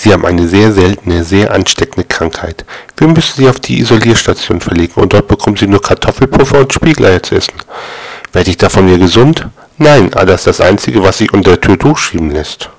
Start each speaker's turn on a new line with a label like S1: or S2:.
S1: Sie haben eine sehr seltene, sehr ansteckende Krankheit. Wir müssen Sie auf die Isolierstation verlegen und dort bekommen Sie nur Kartoffelpuffer und Spiegeleier zu essen. Werde ich davon wieder gesund? Nein, aber das ist das Einzige, was sich unter der Tür durchschieben lässt.